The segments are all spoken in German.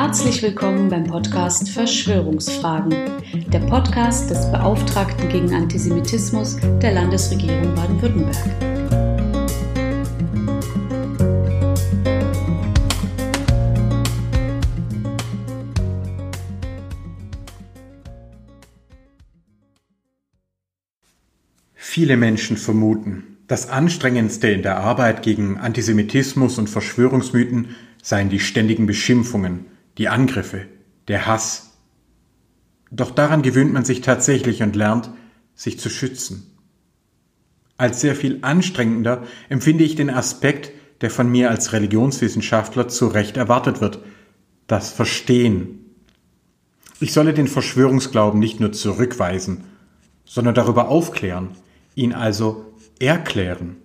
Herzlich willkommen beim Podcast Verschwörungsfragen, der Podcast des Beauftragten gegen Antisemitismus der Landesregierung Baden-Württemberg. Viele Menschen vermuten, das Anstrengendste in der Arbeit gegen Antisemitismus und Verschwörungsmythen seien die ständigen Beschimpfungen, die Angriffe, der Hass. Doch daran gewöhnt man sich tatsächlich und lernt, sich zu schützen. Als sehr viel anstrengender empfinde ich den Aspekt, der von mir als Religionswissenschaftler zu Recht erwartet wird, das Verstehen. Ich solle den Verschwörungsglauben nicht nur zurückweisen, sondern darüber aufklären, ihn also erklären.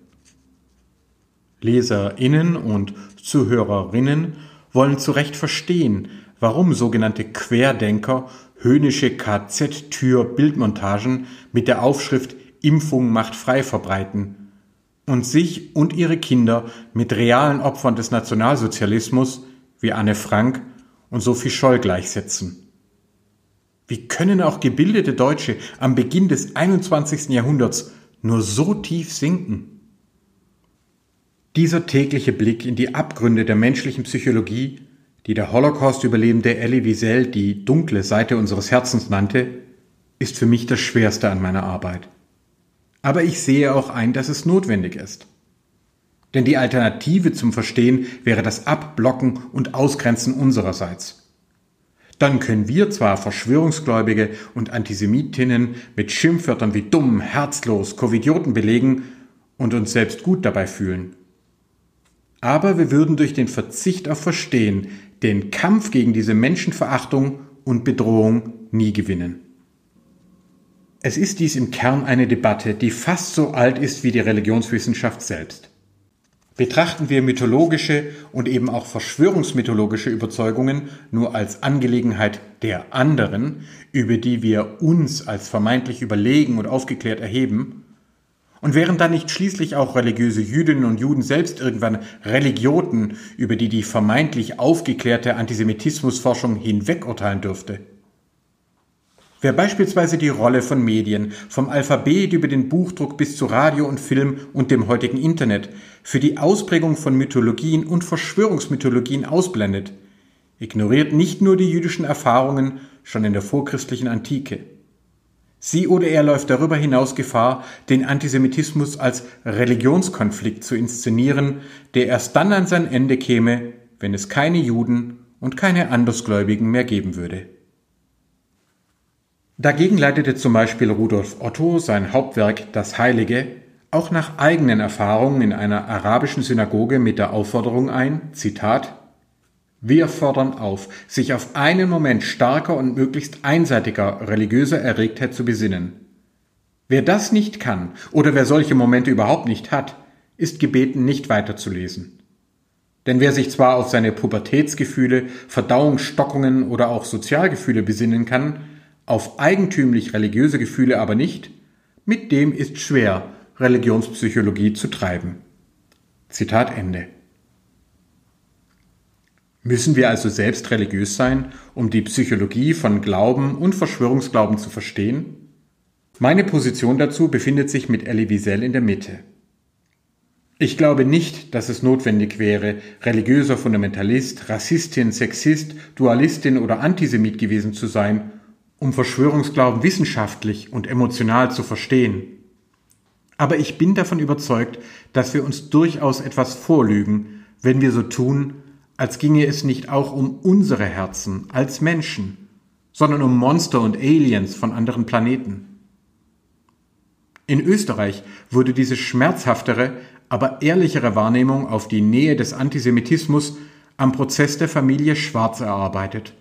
Leserinnen und Zuhörerinnen wollen zu Recht verstehen, warum sogenannte Querdenker höhnische KZ-Tür-Bildmontagen mit der Aufschrift Impfung macht frei verbreiten und sich und ihre Kinder mit realen Opfern des Nationalsozialismus wie Anne Frank und Sophie Scholl gleichsetzen. Wie können auch gebildete Deutsche am Beginn des 21. Jahrhunderts nur so tief sinken? Dieser tägliche Blick in die Abgründe der menschlichen Psychologie, die der Holocaust-Überlebende Elie Wiesel die dunkle Seite unseres Herzens nannte, ist für mich das Schwerste an meiner Arbeit. Aber ich sehe auch ein, dass es notwendig ist. Denn die Alternative zum Verstehen wäre das Abblocken und Ausgrenzen unsererseits. Dann können wir zwar Verschwörungsgläubige und Antisemitinnen mit Schimpfwörtern wie dumm, herzlos, Covidioten belegen und uns selbst gut dabei fühlen. Aber wir würden durch den Verzicht auf Verstehen den Kampf gegen diese Menschenverachtung und Bedrohung nie gewinnen. Es ist dies im Kern eine Debatte, die fast so alt ist wie die Religionswissenschaft selbst. Betrachten wir mythologische und eben auch verschwörungsmythologische Überzeugungen nur als Angelegenheit der anderen, über die wir uns als vermeintlich überlegen und aufgeklärt erheben, und wären dann nicht schließlich auch religiöse Jüdinnen und Juden selbst irgendwann Religioten, über die die vermeintlich aufgeklärte Antisemitismusforschung hinwegurteilen dürfte? Wer beispielsweise die Rolle von Medien, vom Alphabet über den Buchdruck bis zu Radio und Film und dem heutigen Internet, für die Ausprägung von Mythologien und Verschwörungsmythologien ausblendet, ignoriert nicht nur die jüdischen Erfahrungen schon in der vorchristlichen Antike. Sie oder er läuft darüber hinaus Gefahr, den Antisemitismus als Religionskonflikt zu inszenieren, der erst dann an sein Ende käme, wenn es keine Juden und keine Andersgläubigen mehr geben würde. Dagegen leitete zum Beispiel Rudolf Otto sein Hauptwerk Das Heilige auch nach eigenen Erfahrungen in einer arabischen Synagoge mit der Aufforderung ein, Zitat, wir fordern auf, sich auf einen Moment starker und möglichst einseitiger religiöser Erregtheit zu besinnen. Wer das nicht kann oder wer solche Momente überhaupt nicht hat, ist gebeten, nicht weiterzulesen. Denn wer sich zwar auf seine Pubertätsgefühle, Verdauungsstockungen oder auch Sozialgefühle besinnen kann, auf eigentümlich religiöse Gefühle aber nicht, mit dem ist schwer, Religionspsychologie zu treiben. Zitat Ende. Müssen wir also selbst religiös sein, um die Psychologie von Glauben und Verschwörungsglauben zu verstehen? Meine Position dazu befindet sich mit Elie Wiesel in der Mitte. Ich glaube nicht, dass es notwendig wäre, religiöser Fundamentalist, Rassistin, Sexist, Dualistin oder Antisemit gewesen zu sein, um Verschwörungsglauben wissenschaftlich und emotional zu verstehen. Aber ich bin davon überzeugt, dass wir uns durchaus etwas vorlügen, wenn wir so tun, als ginge es nicht auch um unsere Herzen als Menschen, sondern um Monster und Aliens von anderen Planeten. In Österreich wurde diese schmerzhaftere, aber ehrlichere Wahrnehmung auf die Nähe des Antisemitismus am Prozess der Familie Schwarz erarbeitet,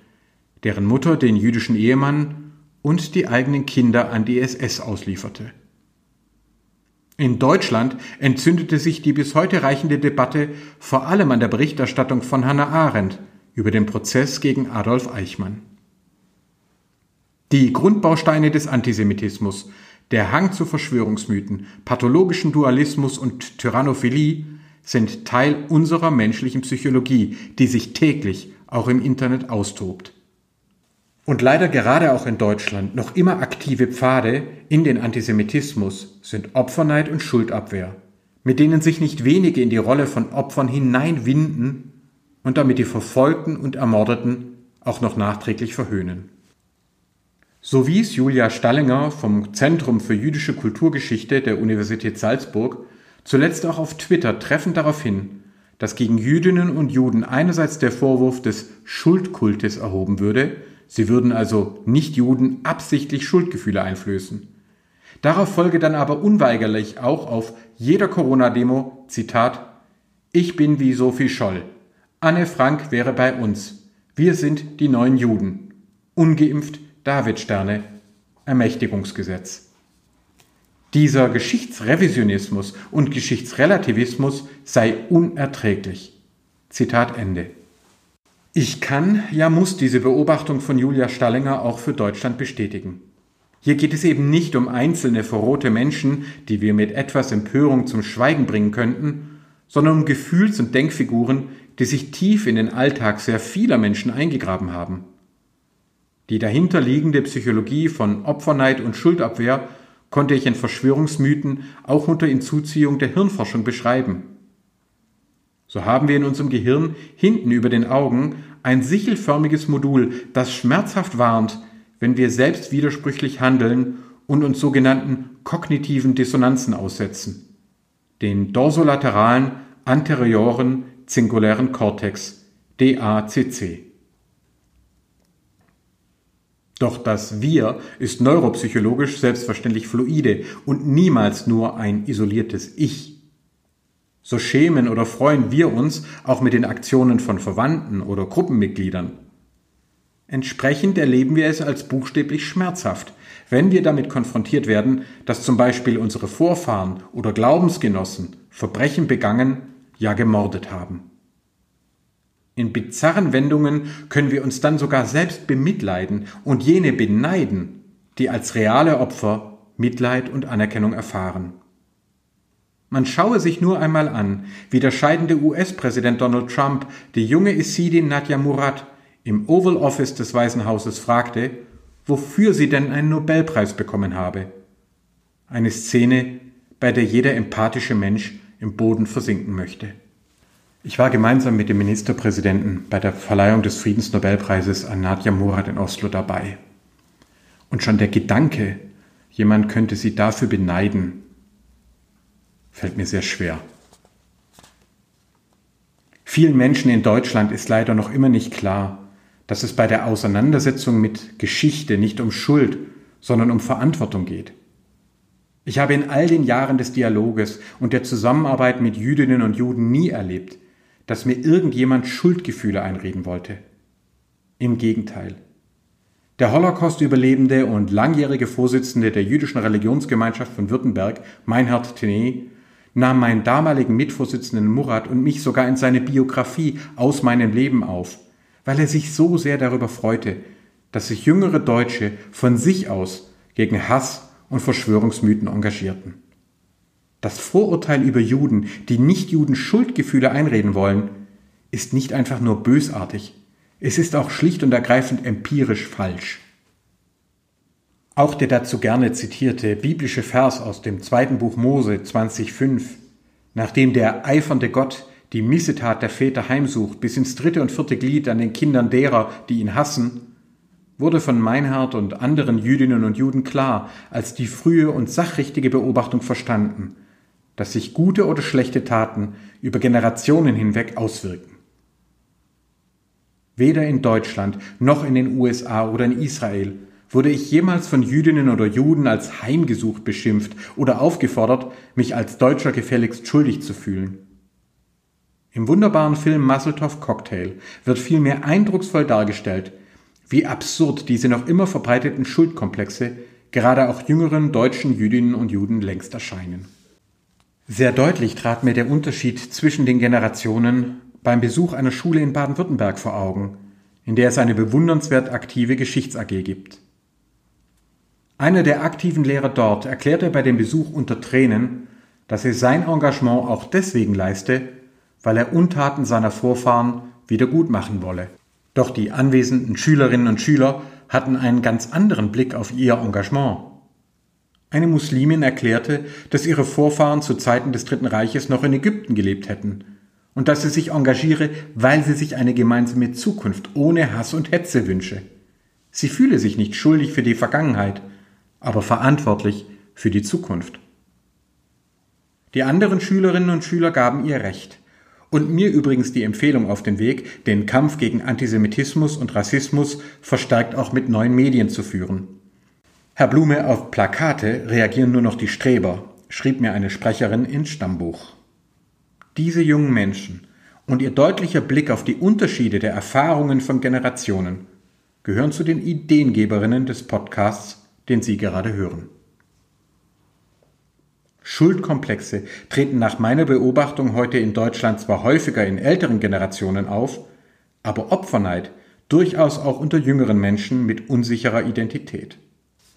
deren Mutter den jüdischen Ehemann und die eigenen Kinder an die SS auslieferte. In Deutschland entzündete sich die bis heute reichende Debatte vor allem an der Berichterstattung von Hannah Arendt über den Prozess gegen Adolf Eichmann. Die Grundbausteine des Antisemitismus, der Hang zu Verschwörungsmythen, pathologischen Dualismus und Tyrannophilie sind Teil unserer menschlichen Psychologie, die sich täglich auch im Internet austobt. Und leider gerade auch in Deutschland noch immer aktive Pfade in den Antisemitismus sind Opferneid und Schuldabwehr, mit denen sich nicht wenige in die Rolle von Opfern hineinwinden und damit die Verfolgten und Ermordeten auch noch nachträglich verhöhnen. So wies Julia Stallinger vom Zentrum für jüdische Kulturgeschichte der Universität Salzburg zuletzt auch auf Twitter treffend darauf hin, dass gegen Jüdinnen und Juden einerseits der Vorwurf des Schuldkultes erhoben würde, sie würden also Nicht-Juden absichtlich Schuldgefühle einflößen. Darauf folge dann aber unweigerlich auch auf jeder Corona-Demo, Zitat, Ich bin wie Sophie Scholl. Anne Frank wäre bei uns. Wir sind die neuen Juden. Ungeimpft Davidsterne, Ermächtigungsgesetz. Dieser Geschichtsrevisionismus und Geschichtsrelativismus sei unerträglich. Zitat Ende. Ich kann, ja muss diese Beobachtung von Julia Stallinger auch für Deutschland bestätigen. Hier geht es eben nicht um einzelne verrohte Menschen, die wir mit etwas Empörung zum Schweigen bringen könnten, sondern um Gefühls- und Denkfiguren, die sich tief in den Alltag sehr vieler Menschen eingegraben haben. Die dahinterliegende Psychologie von Opferneid und Schuldabwehr konnte ich in Verschwörungsmythen auch unter Hinzuziehung der Hirnforschung beschreiben. So haben wir in unserem Gehirn hinten über den Augen ein sichelförmiges Modul, das schmerzhaft warnt, wenn wir selbst widersprüchlich handeln und uns sogenannten kognitiven Dissonanzen aussetzen, den dorsolateralen anterioren zingulären Kortex, DACC. Doch das Wir ist neuropsychologisch selbstverständlich fluide und niemals nur ein isoliertes Ich. So schämen oder freuen wir uns auch mit den Aktionen von Verwandten oder Gruppenmitgliedern. Entsprechend erleben wir es als buchstäblich schmerzhaft, wenn wir damit konfrontiert werden, dass zum Beispiel unsere Vorfahren oder Glaubensgenossen Verbrechen begangen, ja gemordet haben. In bizarren Wendungen können wir uns dann sogar selbst bemitleiden und jene beneiden, die als reale Opfer Mitleid und Anerkennung erfahren. Man schaue sich nur einmal an, wie der scheidende US-Präsident Donald Trump die junge Isidin Nadja Murad im Oval Office des Weißen Hauses fragte, wofür sie denn einen Nobelpreis bekommen habe. Eine Szene, bei der jeder empathische Mensch im Boden versinken möchte. Ich war gemeinsam mit dem Ministerpräsidenten bei der Verleihung des Friedensnobelpreises an Nadja Murad in Oslo dabei. Und schon der Gedanke, jemand könnte sie dafür beneiden, fällt mir sehr schwer. Vielen Menschen in Deutschland ist leider noch immer nicht klar, dass es bei der Auseinandersetzung mit Geschichte nicht um Schuld, sondern um Verantwortung geht. Ich habe in all den Jahren des Dialoges und der Zusammenarbeit mit Jüdinnen und Juden nie erlebt, dass mir irgendjemand Schuldgefühle einreden wollte. Im Gegenteil. Der Holocaust-Überlebende und langjährige Vorsitzende der jüdischen Religionsgemeinschaft von Württemberg, Meinhard Tenet, nahm meinen damaligen Mitvorsitzenden Murat und mich sogar in seine Biografie aus meinem Leben auf, weil er sich so sehr darüber freute, dass sich jüngere Deutsche von sich aus gegen Hass und Verschwörungsmythen engagierten. Das Vorurteil über Juden, die Nichtjuden Schuldgefühle einreden wollen, ist nicht einfach nur bösartig, es ist auch schlicht und ergreifend empirisch falsch. Auch der dazu gerne zitierte biblische Vers aus dem zweiten Buch Mose 20,5, nachdem der eifernde Gott die Missetat der Väter heimsucht bis ins dritte und vierte Glied an den Kindern derer, die ihn hassen, wurde von Meinhard und anderen Jüdinnen und Juden klar als die frühe und sachrichtige Beobachtung verstanden, dass sich gute oder schlechte Taten über Generationen hinweg auswirken. Weder in Deutschland noch in den USA oder in Israel wurde ich jemals von Jüdinnen oder Juden als heimgesucht beschimpft oder aufgefordert, mich als Deutscher gefälligst schuldig zu fühlen. Im wunderbaren Film Musseltoff Cocktail wird vielmehr eindrucksvoll dargestellt, wie absurd diese noch immer verbreiteten Schuldkomplexe gerade auch jüngeren deutschen Jüdinnen und Juden längst erscheinen. Sehr deutlich trat mir der Unterschied zwischen den Generationen beim Besuch einer Schule in Baden-Württemberg vor Augen, in der es eine bewundernswert aktive Geschichts-AG gibt. Einer der aktiven Lehrer dort erklärte bei dem Besuch unter Tränen, dass er sein Engagement auch deswegen leiste, weil er Untaten seiner Vorfahren wieder gut machen wolle. Doch die anwesenden Schülerinnen und Schüler hatten einen ganz anderen Blick auf ihr Engagement. Eine Muslimin erklärte, dass ihre Vorfahren zu Zeiten des Dritten Reiches noch in Ägypten gelebt hätten und dass sie sich engagiere, weil sie sich eine gemeinsame Zukunft ohne Hass und Hetze wünsche. Sie fühle sich nicht schuldig für die Vergangenheit, aber verantwortlich für die Zukunft. Die anderen Schülerinnen und Schüler gaben ihr Recht. Und mir übrigens die Empfehlung auf den Weg, den Kampf gegen Antisemitismus und Rassismus verstärkt auch mit neuen Medien zu führen. Herr Blume, auf Plakate reagieren nur noch die Streber, schrieb mir eine Sprecherin ins Stammbuch. Diese jungen Menschen und ihr deutlicher Blick auf die Unterschiede der Erfahrungen von Generationen gehören zu den Ideengeberinnen des Podcasts, den Sie gerade hören. Schuldkomplexe treten nach meiner Beobachtung heute in Deutschland zwar häufiger in älteren Generationen auf, aber Opferneid durchaus auch unter jüngeren Menschen mit unsicherer Identität.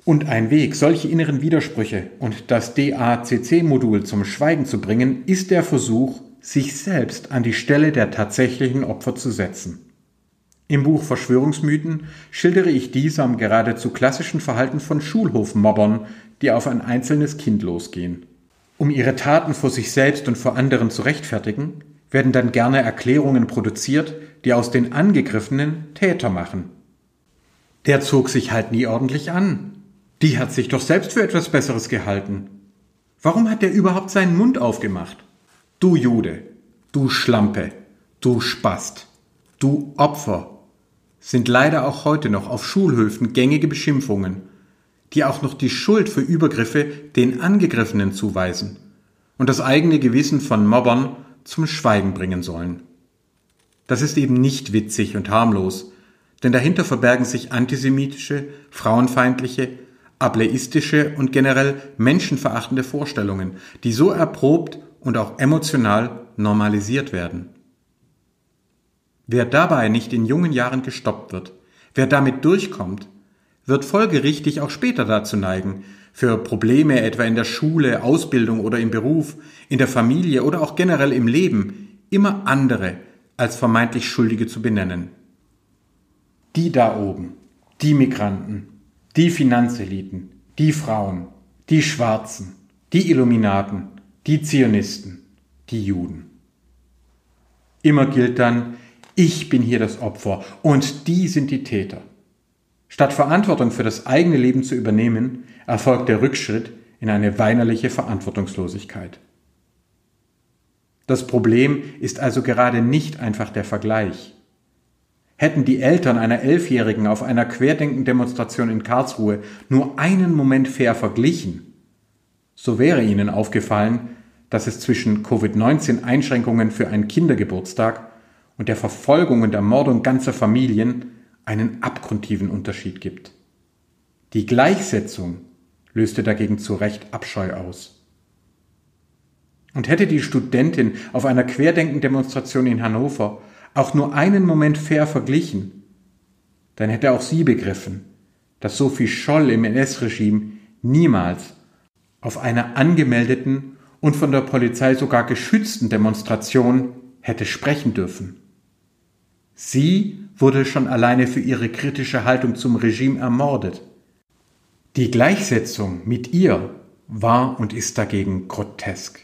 Und ein Weg, solche inneren Widersprüche und das DACC-Modul zum Schweigen zu bringen, ist der Versuch, sich selbst an die Stelle der tatsächlichen Opfer zu setzen. Im Buch Verschwörungsmythen schildere ich dies am geradezu klassischen Verhalten von Schulhofmobbern, die auf ein einzelnes Kind losgehen. Um ihre Taten vor sich selbst und vor anderen zu rechtfertigen, werden dann gerne Erklärungen produziert, die aus den Angegriffenen Täter machen. Der zog sich halt nie ordentlich an. Die hat sich doch selbst für etwas Besseres gehalten. Warum hat der überhaupt seinen Mund aufgemacht? Du Jude, du Schlampe, du Spast, du Opfer sind leider auch heute noch auf Schulhöfen gängige Beschimpfungen die auch noch die Schuld für Übergriffe den Angegriffenen zuweisen und das eigene Gewissen von Mobbern zum Schweigen bringen sollen. Das ist eben nicht witzig und harmlos, denn dahinter verbergen sich antisemitische, frauenfeindliche, ableistische und generell menschenverachtende Vorstellungen, die so erprobt und auch emotional normalisiert werden. Wer dabei nicht in jungen Jahren gestoppt wird, wer damit durchkommt, wird folgerichtig auch später dazu neigen, für Probleme etwa in der Schule, Ausbildung oder im Beruf, in der Familie oder auch generell im Leben immer andere als vermeintlich Schuldige zu benennen. Die da oben, die Migranten, die Finanzeliten, die Frauen, die Schwarzen, die Illuminaten, die Zionisten, die Juden. Immer gilt dann, ich bin hier das Opfer und die sind die Täter. Statt Verantwortung für das eigene Leben zu übernehmen, erfolgt der Rückschritt in eine weinerliche Verantwortungslosigkeit. Das Problem ist also gerade nicht einfach der Vergleich. Hätten die Eltern einer Elfjährigen auf einer Querdenken-Demonstration in Karlsruhe nur einen Moment fair verglichen, so wäre ihnen aufgefallen, dass es zwischen Covid-19-Einschränkungen für einen Kindergeburtstag und der Verfolgung und Ermordung ganzer Familien einen abgrundtiefen Unterschied gibt. Die Gleichsetzung löste dagegen zu Recht Abscheu aus. Und hätte die Studentin auf einer Querdenkendemonstration in Hannover auch nur einen Moment fair verglichen, dann hätte auch sie begriffen, dass Sophie Scholl im NS-Regime niemals auf einer angemeldeten und von der Polizei sogar geschützten Demonstration hätte sprechen dürfen. Sie wurde schon alleine für ihre kritische Haltung zum Regime ermordet. Die Gleichsetzung mit ihr war und ist dagegen grotesk.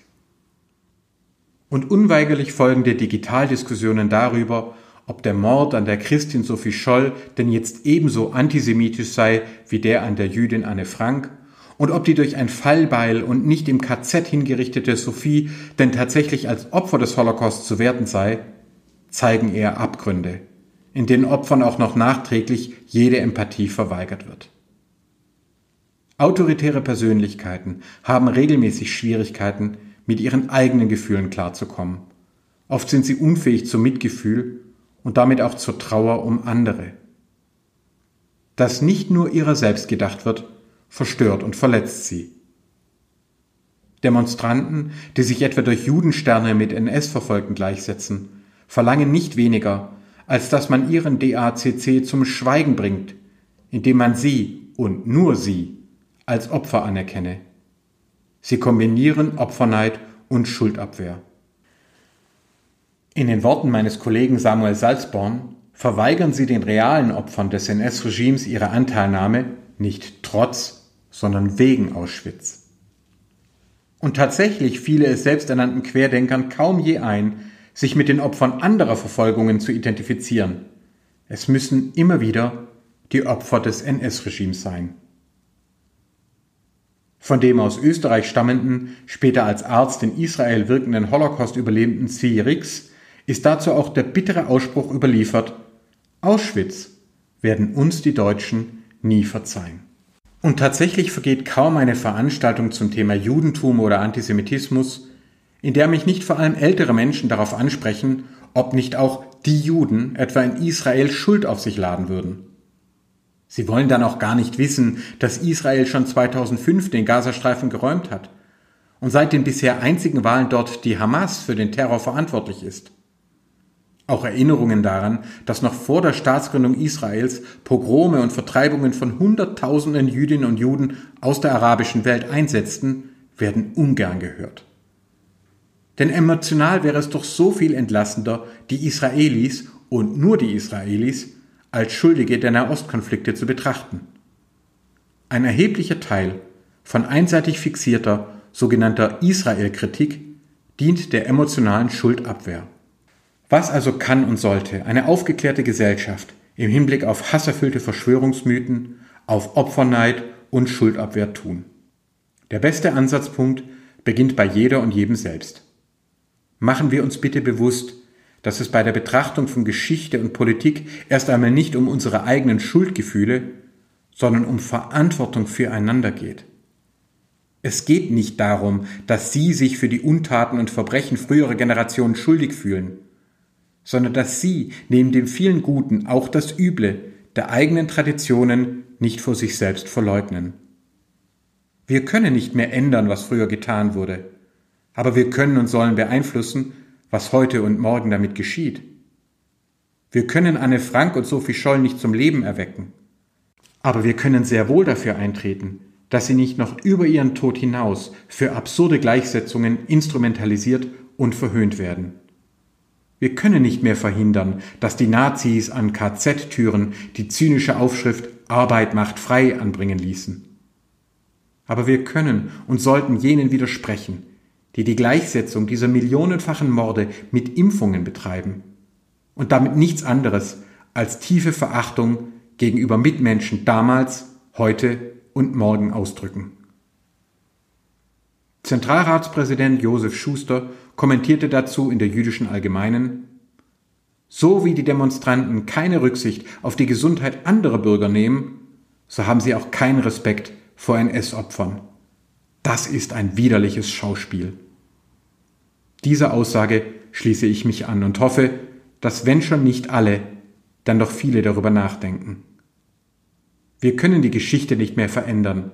Und unweigerlich folgende Digitaldiskussionen darüber, ob der Mord an der Christin Sophie Scholl denn jetzt ebenso antisemitisch sei wie der an der Jüdin Anne Frank und ob die durch ein Fallbeil und nicht im KZ hingerichtete Sophie denn tatsächlich als Opfer des Holocaust zu werten sei, zeigen eher Abgründe in denen Opfern auch noch nachträglich jede Empathie verweigert wird. Autoritäre Persönlichkeiten haben regelmäßig Schwierigkeiten, mit ihren eigenen Gefühlen klarzukommen. Oft sind sie unfähig zum Mitgefühl und damit auch zur Trauer um andere. Dass nicht nur ihrer selbst gedacht wird, verstört und verletzt sie. Demonstranten, die sich etwa durch Judensterne mit NS-Verfolgten gleichsetzen, verlangen nicht weniger, als dass man ihren DACC zum Schweigen bringt, indem man sie und nur sie als Opfer anerkenne. Sie kombinieren Opferneid und Schuldabwehr. In den Worten meines Kollegen Samuel Salzborn verweigern sie den realen Opfern des NS-Regimes ihre Anteilnahme nicht trotz, sondern wegen Auschwitz. Und tatsächlich fiele es selbsternannten Querdenkern kaum je ein, sich mit den Opfern anderer Verfolgungen zu identifizieren. Es müssen immer wieder die Opfer des NS-Regimes sein. Von dem aus Österreich stammenden, später als Arzt in Israel wirkenden Holocaust-Überlebenden Zvi Rix ist dazu auch der bittere Ausspruch überliefert, Auschwitz werden uns die Deutschen nie verzeihen. Und tatsächlich vergeht kaum eine Veranstaltung zum Thema Judentum oder Antisemitismus, in der mich nicht vor allem ältere Menschen darauf ansprechen, ob nicht auch die Juden etwa in Israel Schuld auf sich laden würden. Sie wollen dann auch gar nicht wissen, dass Israel schon 2005 den Gazastreifen geräumt hat und seit den bisher einzigen Wahlen dort die Hamas für den Terror verantwortlich ist. Auch Erinnerungen daran, dass noch vor der Staatsgründung Israels Pogrome und Vertreibungen von Hunderttausenden Jüdinnen und Juden aus der arabischen Welt einsetzten, werden ungern gehört. Denn emotional wäre es doch so viel entlastender, die Israelis und nur die Israelis als Schuldige der Nahostkonflikte zu betrachten. Ein erheblicher Teil von einseitig fixierter sogenannter Israel-Kritik dient der emotionalen Schuldabwehr. Was also kann und sollte eine aufgeklärte Gesellschaft im Hinblick auf hasserfüllte Verschwörungsmythen, auf Opferneid und Schuldabwehr tun? Der beste Ansatzpunkt beginnt bei jeder und jedem selbst. Machen wir uns bitte bewusst, dass es bei der Betrachtung von Geschichte und Politik erst einmal nicht um unsere eigenen Schuldgefühle, sondern um Verantwortung füreinander geht. Es geht nicht darum, dass Sie sich für die Untaten und Verbrechen früherer Generationen schuldig fühlen, sondern dass sie neben dem vielen Guten auch das Üble der eigenen Traditionen nicht vor sich selbst verleugnen. Wir können nicht mehr ändern, was früher getan wurde, aber wir können und sollen beeinflussen, was heute und morgen damit geschieht. Wir können Anne Frank und Sophie Scholl nicht zum Leben erwecken, aber wir können sehr wohl dafür eintreten, dass sie nicht noch über ihren Tod hinaus für absurde Gleichsetzungen instrumentalisiert und verhöhnt werden. Wir können nicht mehr verhindern, dass die Nazis an KZ-Türen die zynische Aufschrift Arbeit macht frei anbringen ließen. Aber wir können und sollten jenen widersprechen, die die Gleichsetzung dieser millionenfachen Morde mit Impfungen betreiben und damit nichts anderes als tiefe Verachtung gegenüber Mitmenschen damals, heute und morgen ausdrücken. Zentralratspräsident Josef Schuster kommentierte dazu in der jüdischen Allgemeinen, so wie die Demonstranten keine Rücksicht auf die Gesundheit anderer Bürger nehmen, so haben sie auch keinen Respekt vor NS-Opfern. Das ist ein widerliches Schauspiel. Dieser Aussage schließe ich mich an und hoffe, dass wenn schon nicht alle, dann doch viele darüber nachdenken. Wir können die Geschichte nicht mehr verändern,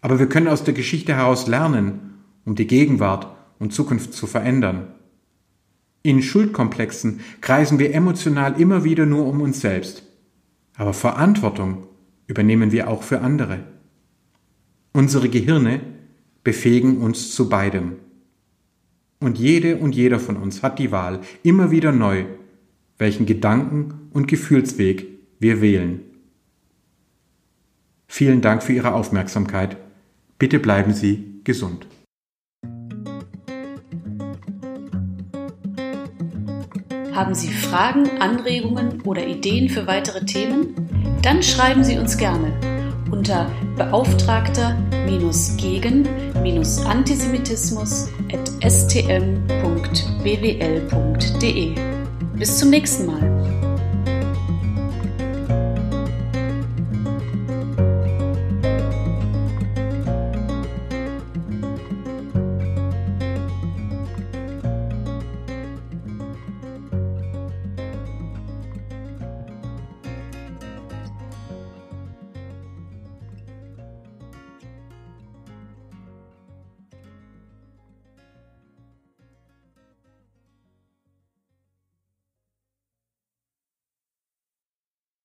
aber wir können aus der Geschichte heraus lernen, um die Gegenwart und Zukunft zu verändern. In Schuldkomplexen kreisen wir emotional immer wieder nur um uns selbst, aber Verantwortung übernehmen wir auch für andere. Unsere Gehirne befähigen uns zu beidem. Und jede und jeder von uns hat die Wahl, immer wieder neu, welchen Gedanken- und Gefühlsweg wir wählen. Vielen Dank für Ihre Aufmerksamkeit. Bitte bleiben Sie gesund. Haben Sie Fragen, Anregungen oder Ideen für weitere Themen? Dann schreiben Sie uns gerne unter beauftragter-gegen-antisemitismus.stm.bwl.de. Bis zum nächsten Mal.